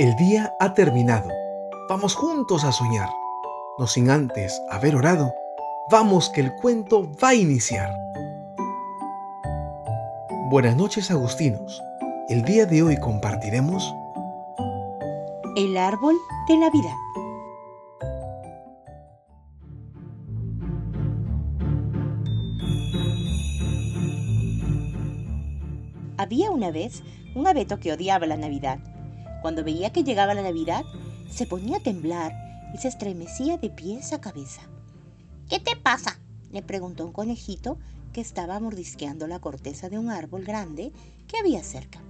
El día ha terminado. Vamos juntos a soñar. No sin antes haber orado. Vamos que el cuento va a iniciar. Buenas noches agustinos. El día de hoy compartiremos El árbol de Navidad. Había una vez un abeto que odiaba la Navidad. Cuando veía que llegaba la Navidad, se ponía a temblar y se estremecía de pies a cabeza. ¿Qué te pasa? le preguntó un conejito que estaba mordisqueando la corteza de un árbol grande que había cerca.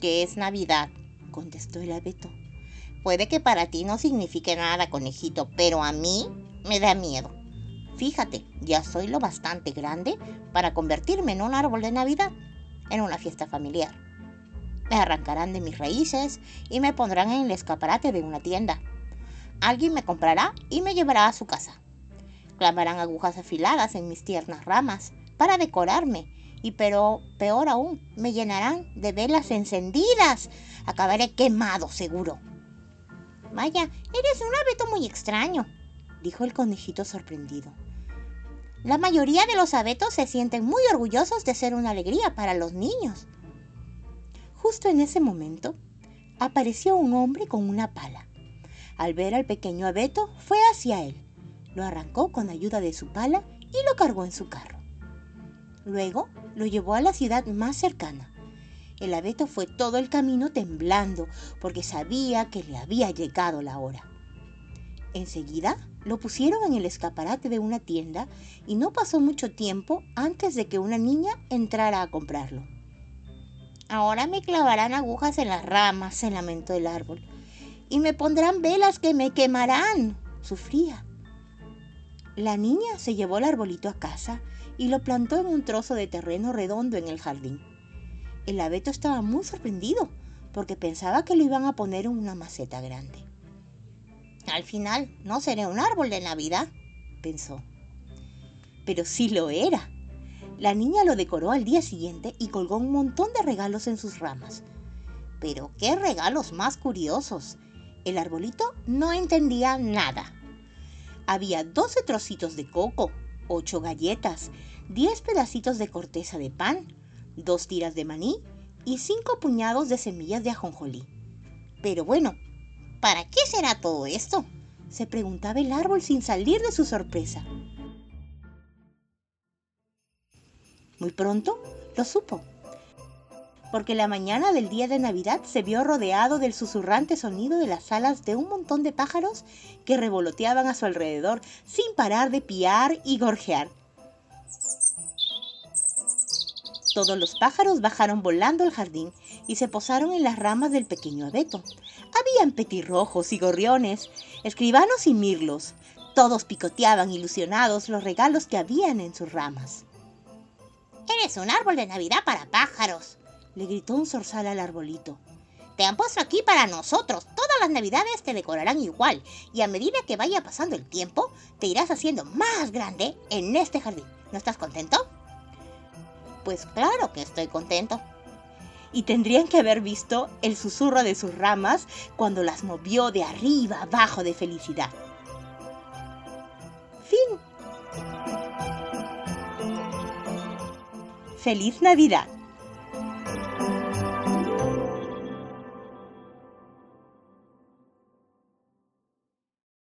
¿Qué es Navidad? contestó el abeto. Puede que para ti no signifique nada, conejito, pero a mí me da miedo. Fíjate, ya soy lo bastante grande para convertirme en un árbol de Navidad, en una fiesta familiar. Me arrancarán de mis raíces y me pondrán en el escaparate de una tienda. Alguien me comprará y me llevará a su casa. Clamarán agujas afiladas en mis tiernas ramas para decorarme y pero peor aún, me llenarán de velas encendidas. Acabaré quemado seguro. Vaya, eres un abeto muy extraño, dijo el conejito sorprendido. La mayoría de los abetos se sienten muy orgullosos de ser una alegría para los niños. Justo en ese momento, apareció un hombre con una pala. Al ver al pequeño abeto, fue hacia él. Lo arrancó con ayuda de su pala y lo cargó en su carro. Luego lo llevó a la ciudad más cercana. El abeto fue todo el camino temblando porque sabía que le había llegado la hora. Enseguida lo pusieron en el escaparate de una tienda y no pasó mucho tiempo antes de que una niña entrara a comprarlo. Ahora me clavarán agujas en las ramas, se lamentó el árbol, y me pondrán velas que me quemarán, sufría. La niña se llevó el arbolito a casa y lo plantó en un trozo de terreno redondo en el jardín. El abeto estaba muy sorprendido porque pensaba que lo iban a poner en una maceta grande. Al final no seré un árbol de Navidad, pensó. Pero sí lo era. La niña lo decoró al día siguiente y colgó un montón de regalos en sus ramas. Pero qué regalos más curiosos. El arbolito no entendía nada. Había 12 trocitos de coco, 8 galletas, 10 pedacitos de corteza de pan, 2 tiras de maní y 5 puñados de semillas de ajonjolí. Pero bueno, ¿para qué será todo esto? se preguntaba el árbol sin salir de su sorpresa. Muy pronto lo supo, porque la mañana del día de Navidad se vio rodeado del susurrante sonido de las alas de un montón de pájaros que revoloteaban a su alrededor sin parar de piar y gorjear. Todos los pájaros bajaron volando al jardín y se posaron en las ramas del pequeño abeto. Habían petirrojos y gorriones, escribanos y mirlos. Todos picoteaban ilusionados los regalos que habían en sus ramas. Eres un árbol de Navidad para pájaros, le gritó un zorzal al arbolito. Te han puesto aquí para nosotros. Todas las navidades te decorarán igual y a medida que vaya pasando el tiempo, te irás haciendo más grande en este jardín. ¿No estás contento? Pues claro que estoy contento. Y tendrían que haber visto el susurro de sus ramas cuando las movió de arriba abajo de felicidad. Fin. ¡Feliz Navidad!